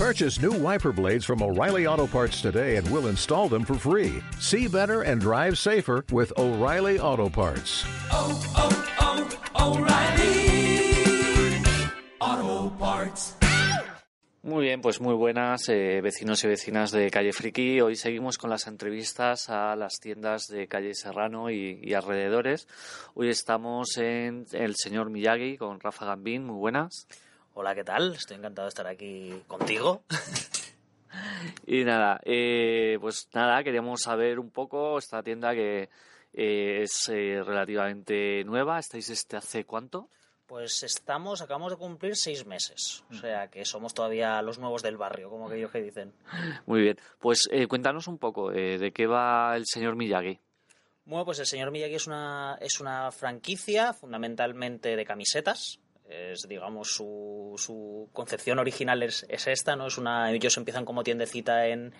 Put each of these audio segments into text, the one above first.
Purchase new wiper blades from O'Reilly Auto Parts today and we'll install them for free. See better and drive safer with O'Reilly Auto Parts. oh, oh, O'Reilly Auto Parts. Muy bien, pues muy buenas eh, vecinos y vecinas de Calle Friki. Hoy seguimos con las entrevistas a las tiendas de Calle Serrano y, y alrededores. Hoy estamos en el señor Miyagi con Rafa Gambín. Muy buenas. Hola, ¿qué tal? Estoy encantado de estar aquí contigo. Y nada, eh, pues nada, queríamos saber un poco esta tienda que eh, es eh, relativamente nueva. ¿Estáis este hace cuánto? Pues estamos, acabamos de cumplir seis meses. O sea que somos todavía los nuevos del barrio, como aquellos que dicen. Muy bien, pues eh, cuéntanos un poco eh, de qué va el señor Miyagi. Bueno, pues el señor Miyagi es una, es una franquicia fundamentalmente de camisetas. Es, digamos, su, su concepción original es, es esta, ¿no? Es una, ellos empiezan como tiendecita en,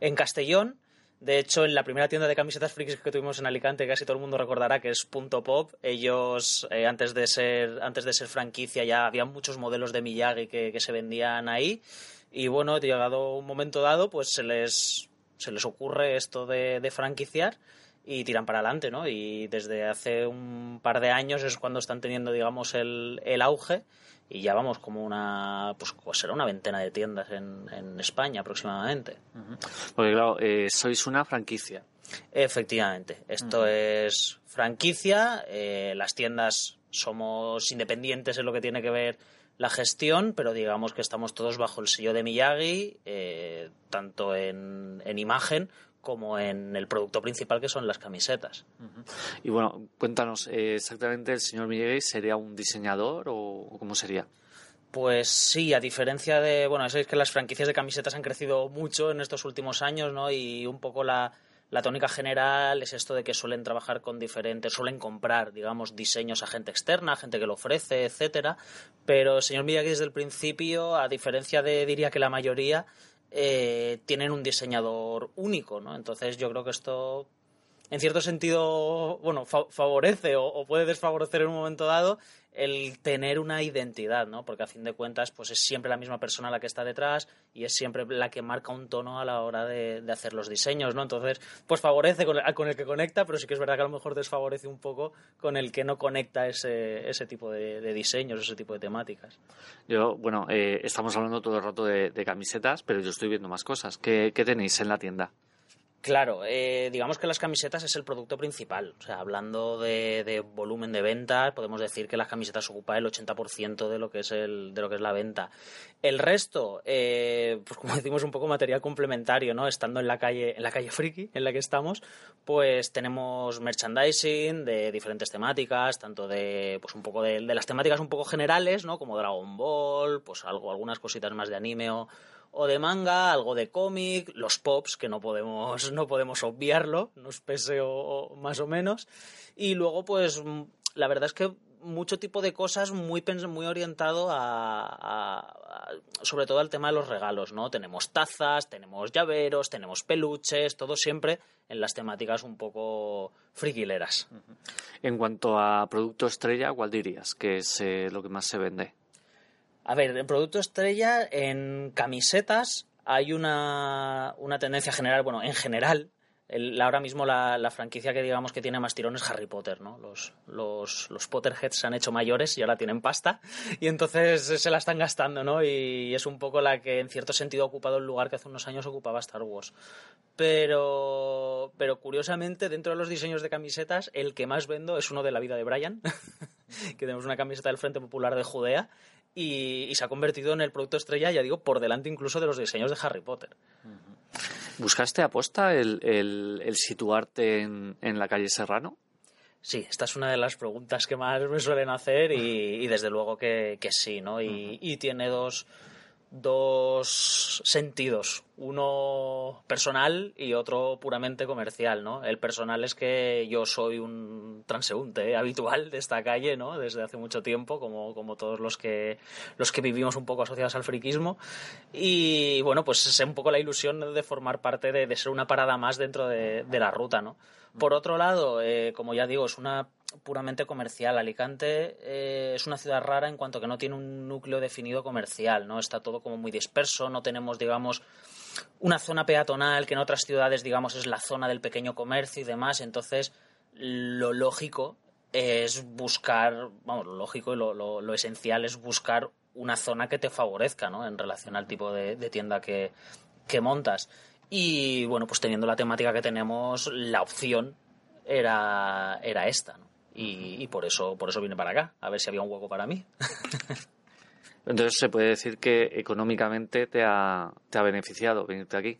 en Castellón. De hecho, en la primera tienda de camisetas frikis que tuvimos en Alicante, casi todo el mundo recordará que es Punto Pop. Ellos, eh, antes, de ser, antes de ser franquicia, ya había muchos modelos de Miyagi que, que se vendían ahí. Y bueno, llegado un momento dado, pues se les, se les ocurre esto de, de franquiciar y tiran para adelante, ¿no? Y desde hace un par de años es cuando están teniendo, digamos, el, el auge y ya vamos como una, pues, pues será una veintena de tiendas en, en España aproximadamente. Porque claro, eh, sois una franquicia. Efectivamente, esto es franquicia, eh, las tiendas somos independientes en lo que tiene que ver la gestión, pero digamos que estamos todos bajo el sello de Miyagi, eh, tanto en, en imagen como en el producto principal que son las camisetas. Y bueno, cuéntanos, eh, exactamente, ¿el señor Miyagi sería un diseñador o, o cómo sería? Pues sí, a diferencia de, bueno, sabéis que las franquicias de camisetas han crecido mucho en estos últimos años, ¿no? Y un poco la, la tónica general es esto de que suelen trabajar con diferentes, suelen comprar, digamos, diseños a gente externa, a gente que lo ofrece, etcétera. Pero el señor Miyagi desde el principio, a diferencia de, diría que la mayoría, eh, tienen un diseñador único, ¿no? Entonces yo creo que esto, en cierto sentido, bueno, fa- favorece o, puede desfavorecer en un momento dado el tener una identidad, ¿no? Porque a fin de cuentas, pues es siempre la misma persona la que está detrás y es siempre la que marca un tono a la hora de, hacer los diseños, ¿no? Entonces, pues favorece con el, que conecta, pero sí que es verdad que a lo mejor desfavorece un poco con el que no conecta ese, ese tipo de, diseños, ese tipo de temáticas. Yo, bueno, eh, estamos hablando todo el rato de, camisetas, pero yo estoy viendo más cosas. ¿Qué, qué tenéis en la tienda? Claro, eh, digamos que las camisetas es el producto principal. O sea, hablando de, volumen de ventas, podemos decir que las camisetas ocupan el 80% de lo que es el, de lo que es la venta. El resto, eh, pues como decimos, un poco material complementario, ¿no? Estando en la calle, en la calle friki, en la que estamos, pues tenemos merchandising de diferentes temáticas, tanto de, pues un poco de, de las temáticas un poco generales, ¿no? Como Dragon Ball, pues algo, algunas cositas más de anime o de manga, algo de cómic, los pops, que no podemos, no podemos obviarlo, nos pese o, o más o menos. Y luego, pues, la verdad es que mucho tipo de cosas muy, muy orientado a, a- a- sobre todo al tema de los regalos, ¿no? Tenemos tazas, tenemos llaveros, tenemos peluches, todo siempre en las temáticas un poco friquileras. En cuanto a producto estrella, ¿cuál dirías que es eh, lo que más se vende? A ver, en producto estrella, en camisetas hay una, una tendencia general, bueno, en general, el- ahora mismo la, franquicia que digamos que tiene más tirón es Harry Potter, ¿no? Los, los, los Potterheads se han hecho mayores y ahora tienen pasta y entonces se la están gastando, ¿no? Y es un poco la que en cierto sentido ha ocupado el lugar que hace unos años ocupaba Star Wars. Pero, pero curiosamente, dentro de los diseños de camisetas, el que más vendo es uno de la vida de Brian, que tenemos una camiseta del Frente Popular de Judea y, y se ha convertido en el producto estrella, ya digo, por delante incluso de los diseños de Harry Potter. ¿Buscaste aposta el, el- el situarte en, en la calle Serrano? Sí, esta es una de las preguntas que más me suelen hacer y, y desde luego que, que sí, ¿no? Y, y tiene dos, dos sentidos, uno personal y otro puramente comercial, ¿no? El personal es que yo soy un transeúnte ¿eh? habitual de esta calle, ¿no? Desde hace mucho tiempo, como, como todos los que, los que vivimos un poco asociados al friquismo. Y bueno, pues es un poco la ilusión de formar parte de, ser una parada más dentro de, de la ruta, ¿no? Por otro lado, eh, como ya digo, es una puramente comercial. Alicante eh, es una ciudad rara en cuanto que no tiene un núcleo definido comercial, ¿no? Está todo como muy disperso, no tenemos, digamos, una zona peatonal que en otras ciudades, digamos, es la zona del pequeño comercio y demás. Entonces, lo lógico es buscar, vamos, lo lógico y lo, lo, esencial es buscar una zona que te favorezca, ¿no? En relación al tipo de, de tienda que, que montas. Y bueno, pues teniendo la temática que tenemos, la opción era, era esta, ¿no? Y, y, por eso por eso vine para acá, a ver si había un hueco para mí. Entonces se puede decir que económicamente te ha, te ha beneficiado venirte aquí.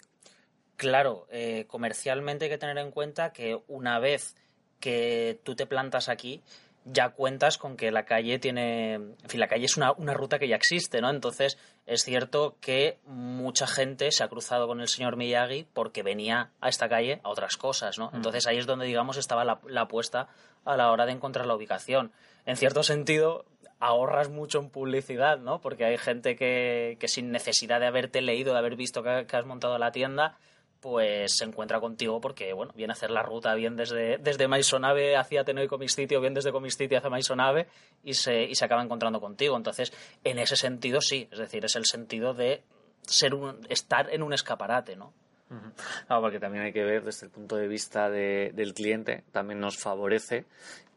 Claro, eh, comercialmente hay que tener en cuenta que una vez que tú te plantas aquí, ya cuentas con que la calle tiene, en fin, la calle es una, una, ruta que ya existe, ¿no? Entonces es cierto que mucha gente se ha cruzado con el señor Miyagi porque venía a esta calle a otras cosas, ¿no? Entonces ahí es donde, digamos, estaba la, la apuesta a la hora de encontrar la ubicación. En cierto sentido, ahorras mucho en publicidad, ¿no? Porque hay gente que, que sin necesidad de haberte leído, de haber visto que, que has montado la tienda, pues se encuentra contigo porque, bueno, viene a hacer la ruta bien desde, desde Maisonave hacia Tenoi City o bien desde City hacia Maisonave y se, y se acaba encontrando contigo. Entonces, en ese sentido sí, es decir, es el sentido de ser un, estar en un escaparate, ¿no? Claro, porque también hay que ver desde el punto de vista de, del cliente, también nos favorece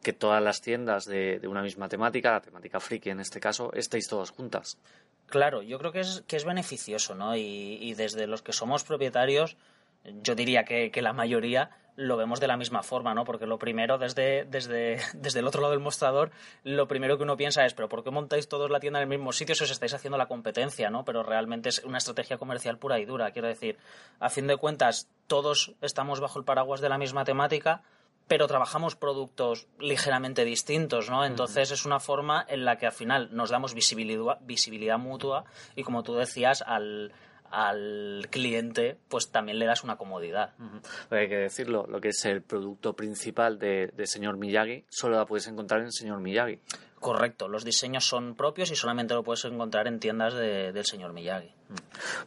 que todas las tiendas de, de, una misma temática, la temática friki en este caso, estéis todas juntas. Claro, yo creo que es, que es beneficioso, ¿no? Y, y desde los que somos propietarios, yo diría que, que, la mayoría lo vemos de la misma forma, ¿no? Porque lo primero, desde, desde, desde el otro lado del mostrador, lo primero que uno piensa es, pero ¿por qué montáis todos la tienda en el mismo sitio si os estáis haciendo la competencia, ¿no? Pero realmente es una estrategia comercial pura y dura. Quiero decir, a fin de cuentas, todos estamos bajo el paraguas de la misma temática, pero trabajamos productos ligeramente distintos, ¿no? Entonces uh -huh. es una forma en la que al final nos damos visibilidad, visibilidad mutua y, como tú decías, al al cliente pues también le das una comodidad. Uh -huh. Hay que decirlo, lo que es el producto principal de, de, señor Miyagi solo la puedes encontrar en señor Miyagi. Correcto, los diseños son propios y solamente lo puedes encontrar en tiendas de, del señor Miyagi.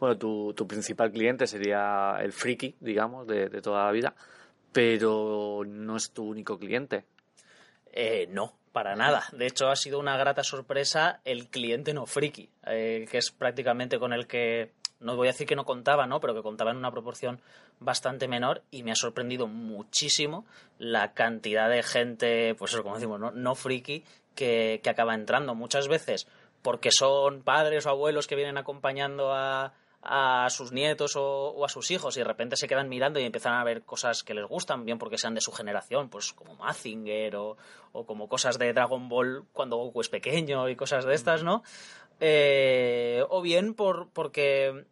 Bueno, tu, tu, principal cliente sería el friki, digamos, de, de toda la vida, pero no es tu único cliente. Eh, no, para nada. De hecho, ha sido una grata sorpresa el cliente no friki, eh, que es prácticamente con el que no voy a decir que no contaba, ¿no? Pero que contaba en una proporción bastante menor y me ha sorprendido muchísimo la cantidad de gente, pues eso, como decimos, no, no friki, que, que acaba entrando. Muchas veces porque son padres o abuelos que vienen acompañando a, a sus nietos o, a sus hijos y de repente se quedan mirando y empiezan a ver cosas que les gustan, bien porque sean de su generación, pues como Mazinger o, o como cosas de Dragon Ball cuando Goku es pequeño y cosas de estas, ¿no? Eh, o bien por, porque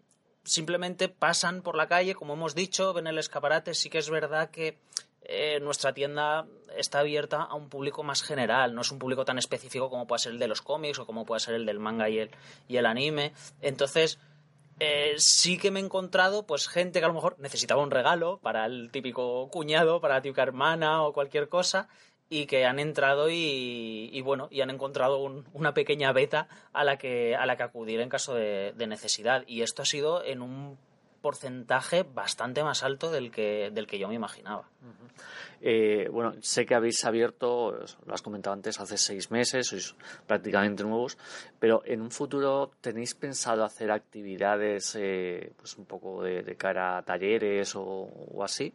simplemente pasan por la calle, como hemos dicho, ven el escaparate, sí que es verdad que eh, nuestra tienda está abierta a un público más general, no es un público tan específico como puede ser el de los cómics o como puede ser el del manga y el, anime. Entonces, eh, sí que me he encontrado pues gente que a lo mejor necesitaba un regalo para el típico cuñado, para la típica hermana o cualquier cosa y que han entrado y, y bueno y han encontrado un, una pequeña beta a la que a la que acudir en caso de, de, necesidad. Y esto ha sido en un porcentaje bastante más alto del que del que yo me imaginaba. Uh -huh. eh, bueno sé que habéis abierto lo has comentado antes hace seis meses sois prácticamente nuevos pero en un futuro tenéis pensado hacer actividades eh, pues un poco de, de cara a talleres o, o así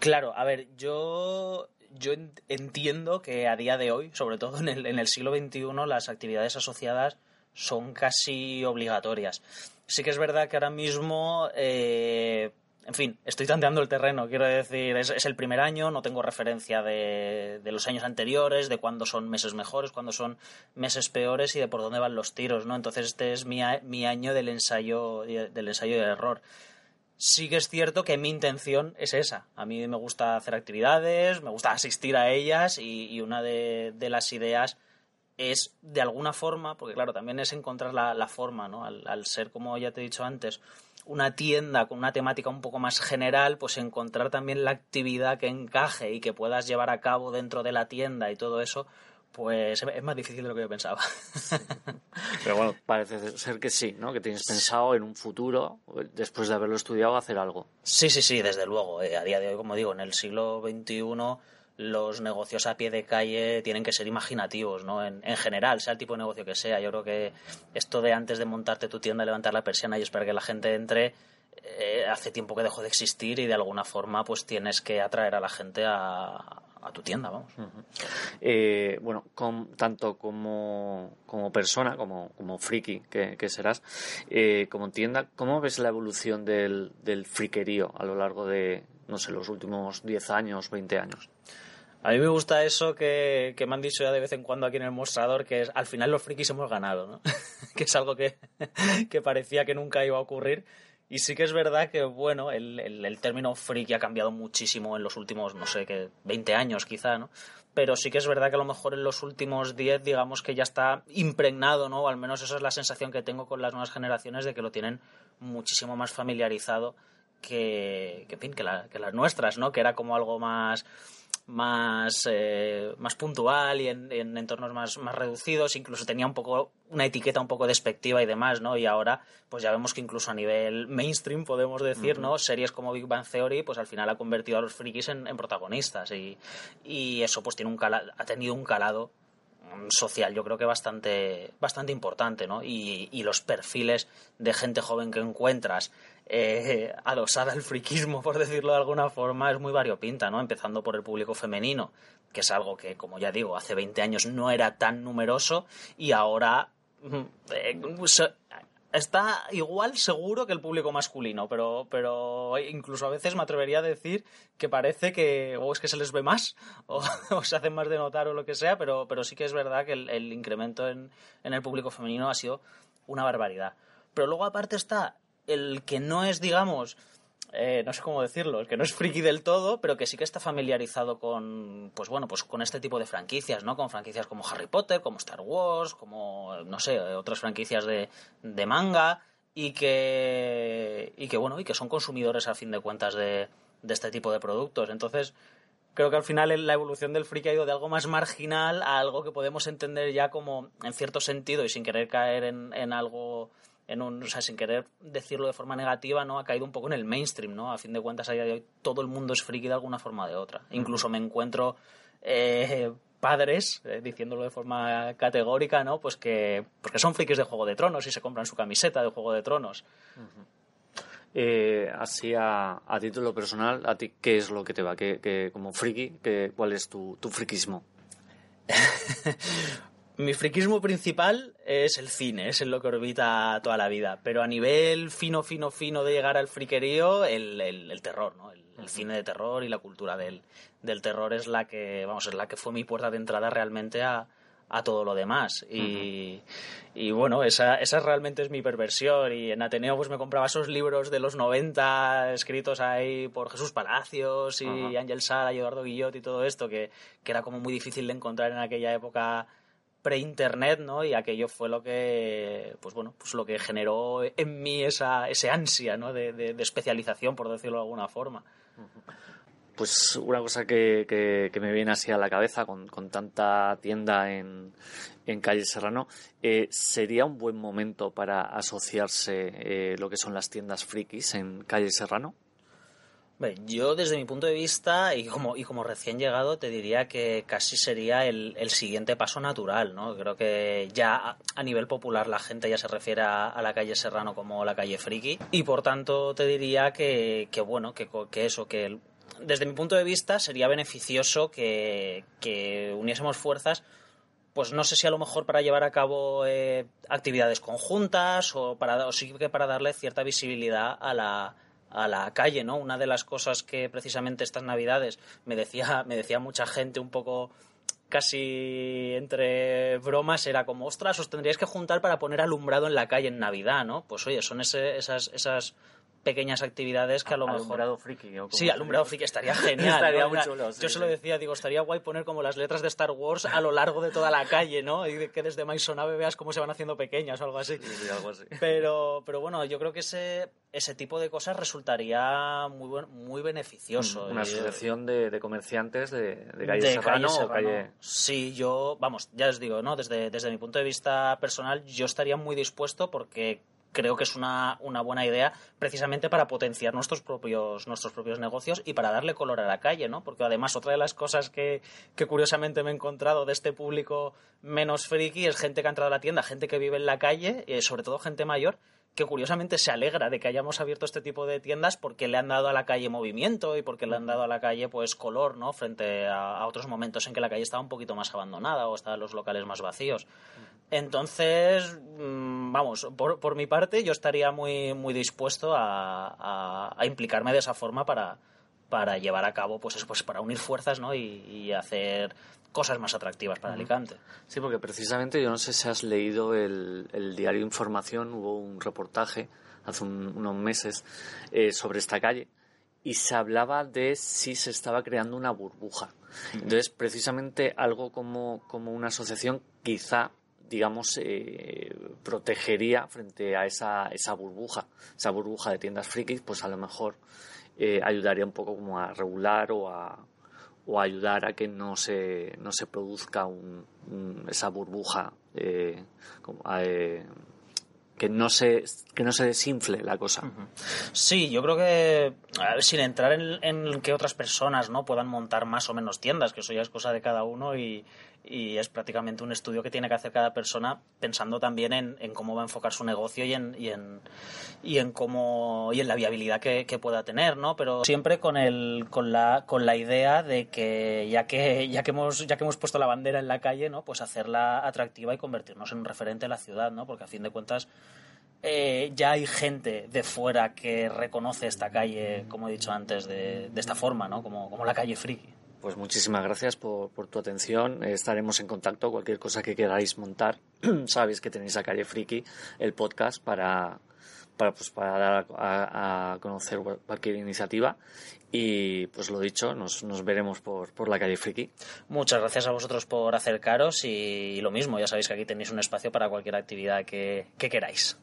Claro, a ver, yo yo entiendo que a día de hoy, sobre todo en el, en el siglo XXI, las actividades asociadas son casi obligatorias. Sí que es verdad que ahora mismo, eh, en fin, estoy tanteando el terreno, quiero decir, es, es el primer año, no tengo referencia de, de, los años anteriores, de cuándo son meses mejores, cuándo son meses peores y de por dónde van los tiros, ¿no? Entonces este es mi, mi año del ensayo, del ensayo y del error sí que es cierto que mi intención es esa. A mí me gusta hacer actividades, me gusta asistir a ellas y, y una de, de, las ideas es de alguna forma, porque claro, también es encontrar la, forma, ¿no? Al, ser, como ya te he dicho antes, una tienda con una temática un poco más general, pues encontrar también la actividad que encaje y que puedas llevar a cabo dentro de la tienda y todo eso, pues es más difícil de lo que yo pensaba. Pero bueno, parece ser que sí, ¿no? Que tienes pensado en un futuro, después de haberlo estudiado, hacer algo. Sí, sí, sí, desde luego. Eh, a día de hoy, como digo, en el siglo XXI los negocios a pie de calle tienen que ser imaginativos, ¿no? En, en, general, sea el tipo de negocio que sea. Yo creo que esto de antes de montarte tu tienda, levantar la persiana y esperar que la gente entre, eh, hace tiempo que dejó de existir y de alguna forma pues tienes que atraer a la gente a, a tu tienda, vamos. Uh -huh. eh, bueno, con, tanto como, como, persona, como, como friki que, que serás, eh, como tienda, ¿cómo ves la evolución del, del friquerío a lo largo de, no sé, los últimos 10 años, 20 años? A mí me gusta eso que, que, me han dicho ya de vez en cuando aquí en el mostrador, que es al final los frikis hemos ganado, ¿no? que es algo que, que parecía que nunca iba a ocurrir. Y sí que es verdad que, bueno, el, el, el, término friki ha cambiado muchísimo en los últimos, no sé, que 20 años quizá, ¿no? Pero sí que es verdad que a lo mejor en los últimos 10, digamos que ya está impregnado, ¿no? O al menos esa es la sensación que tengo con las nuevas generaciones de que lo tienen muchísimo más familiarizado que, que, en fin, que, la, que las nuestras, ¿no? Que era como algo más más, eh, más puntual y en, en entornos más, más, reducidos, incluso tenía un poco una etiqueta un poco despectiva y demás, ¿no? Y ahora, pues ya vemos que incluso a nivel mainstream, podemos decir, uh -huh. ¿no? Series como Big Bang Theory, pues al final ha convertido a los frikis en, en protagonistas y, y, eso pues tiene un calado, ha tenido un calado social yo creo que bastante bastante importante no y, y los perfiles de gente joven que encuentras eh, adosada al friquismo por decirlo de alguna forma es muy variopinta no empezando por el público femenino que es algo que como ya digo hace 20 años no era tan numeroso y ahora eh, está igual seguro que el público masculino, pero, pero incluso a veces me atrevería a decir que parece que o es que se les ve más o, o se hacen más de notar o lo que sea, pero, pero sí que es verdad que el, el incremento en, en, el público femenino ha sido una barbaridad. Pero luego aparte está el que no es, digamos, eh, no sé cómo decirlo, el que no es friki del todo, pero que sí que está familiarizado con, pues bueno, pues con este tipo de franquicias, ¿no? Con franquicias como Harry Potter, como Star Wars, como, no sé, otras franquicias de, de manga y que, y que, bueno, y que son consumidores a fin de cuentas de, de este tipo de productos. Entonces, creo que al final la evolución del friki ha ido de algo más marginal a algo que podemos entender ya como, en cierto sentido, y sin querer caer en, en algo en un, o sea, sin querer decirlo de forma negativa, ¿no? Ha caído un poco en el mainstream, ¿no? A fin de cuentas, a día de hoy todo el mundo es friki de alguna forma o de otra. Incluso me encuentro eh, padres, eh, diciéndolo de forma categórica, ¿no? Pues que, pues que son frikis de Juego de Tronos y se compran su camiseta de Juego de Tronos. Uh -huh. eh, así a, a, título personal, ¿a ti qué es lo que te va? ¿Qué, qué, como friki, qué, ¿cuál es tu, tu friquismo? Mi friquismo principal es el cine, es en lo que orbita toda la vida. Pero a nivel fino, fino, fino de llegar al friquerío, el, el, el terror, ¿no? El, el, cine de terror y la cultura del, del, terror es la que, vamos, es la que fue mi puerta de entrada realmente a, a todo lo demás. Y, uh -huh. y bueno, esa, esa realmente es mi perversión. Y en Ateneo pues me compraba esos libros de los 90 escritos ahí por Jesús Palacios y uh -huh. Ángel Sala y Eduardo Guillot y todo esto, que, que era como muy difícil de encontrar en aquella época pre-internet, ¿no? Y aquello fue lo que, pues bueno, pues lo que generó en mí esa, ese ansia, ¿no? De, de, especialización, por decirlo de alguna forma. Pues una cosa que, que, que me viene así a la cabeza con, con tanta tienda en, en calle Serrano, eh, ¿sería un buen momento para asociarse eh, lo que son las tiendas frikis en calle Serrano? Yo desde mi punto de vista y como, y como recién llegado te diría que casi sería el, siguiente paso natural, ¿no? Creo que ya a, nivel popular la gente ya se refiere a, la calle Serrano como la calle Friki y por tanto te diría que, bueno, que, que eso, que desde mi punto de vista sería beneficioso que, que uniésemos fuerzas pues no sé si a lo mejor para llevar a cabo eh, actividades conjuntas o para o sí que para darle cierta visibilidad a la a la calle, ¿no? Una de las cosas que precisamente estas Navidades me decía, me decía mucha gente un poco casi entre bromas era como, ostras, os tendríais que juntar para poner alumbrado en la calle en Navidad, ¿no? Pues oye, son ese, esas, esas pequeñas actividades que a lo alumbrado mejor... Alumbrado friki. ¿o sí, alumbrado friki estaría genial. estaría ¿no? muy chulo. Sí, Yo se lo decía, digo, estaría guay poner como las letras de Star Wars a lo largo de toda la calle, ¿no? Y que desde Maisonave veas cómo se van haciendo pequeñas o algo así. Sí, sí, algo así. Pero, pero bueno, yo creo que ese, ese tipo de cosas resultaría muy, buen, muy beneficioso. Una asociación de, de comerciantes de, de calle de Serrano, calle Serrano o calle... Sí, yo, vamos, ya os digo, ¿no? Desde, desde mi punto de vista personal, yo estaría muy dispuesto porque creo que es una, una buena idea precisamente para potenciar nuestros propios, nuestros propios negocios y para darle color a la calle, ¿no? Porque además otra de las cosas que, que curiosamente me he encontrado de este público menos friki es gente que ha entrado a la tienda, gente que vive en la calle, eh, sobre todo gente mayor, que curiosamente se alegra de que hayamos abierto este tipo de tiendas porque le han dado a la calle movimiento y porque le han dado a la calle pues color, ¿no? Frente a, a otros momentos en que la calle estaba un poquito más abandonada o estaban los locales más vacíos. Entonces, mm, vamos, por, por mi parte yo estaría muy, muy dispuesto a, a- a implicarme de esa forma para, para llevar a cabo, pues eso, pues para unir fuerzas, ¿no? Y, y hacer cosas más atractivas para Alicante. Sí, porque precisamente yo no sé si has leído el, el diario Información, hubo un reportaje hace un- unos meses eh, sobre esta calle y se hablaba de si se estaba creando una burbuja. Entonces, precisamente algo como, como una asociación quizá digamos, eh, protegería frente a esa, esa burbuja, esa burbuja de tiendas frikis, pues a lo mejor eh, ayudaría un poco como a regular o a, o ayudar a que no se, no se produzca un- esa burbuja, eh, como, eh, que, no se, que no se desinfle la cosa. Sí, yo creo que sin entrar en, en que otras personas no puedan montar más o menos tiendas, que eso ya es cosa de cada uno y, y es prácticamente un estudio que tiene que hacer cada persona pensando también en, en cómo va a enfocar su negocio y en, y en, y en cómo y en la viabilidad que, que pueda tener, ¿no? Pero siempre con el con la con la idea de que ya que ya que hemos ya que hemos puesto la bandera en la calle, ¿no? Pues hacerla atractiva y convertirnos en un referente de la ciudad, ¿no? Porque a fin de cuentas eh, ya hay gente de fuera que reconoce esta calle, como he dicho antes, de, de esta forma, ¿no? Como, como la calle friki. Pues muchísimas gracias por, tu atención. Estaremos en contacto. Cualquier cosa que queráis montar, sabéis que tenéis a Calle Friki, el podcast, para, para, pues, para dar a, a conocer cualquier iniciativa. Y pues lo dicho, nos, nos veremos por, la Calle Friki. Muchas gracias a vosotros por acercaros y lo mismo, ya sabéis que aquí tenéis un espacio para cualquier actividad que queráis.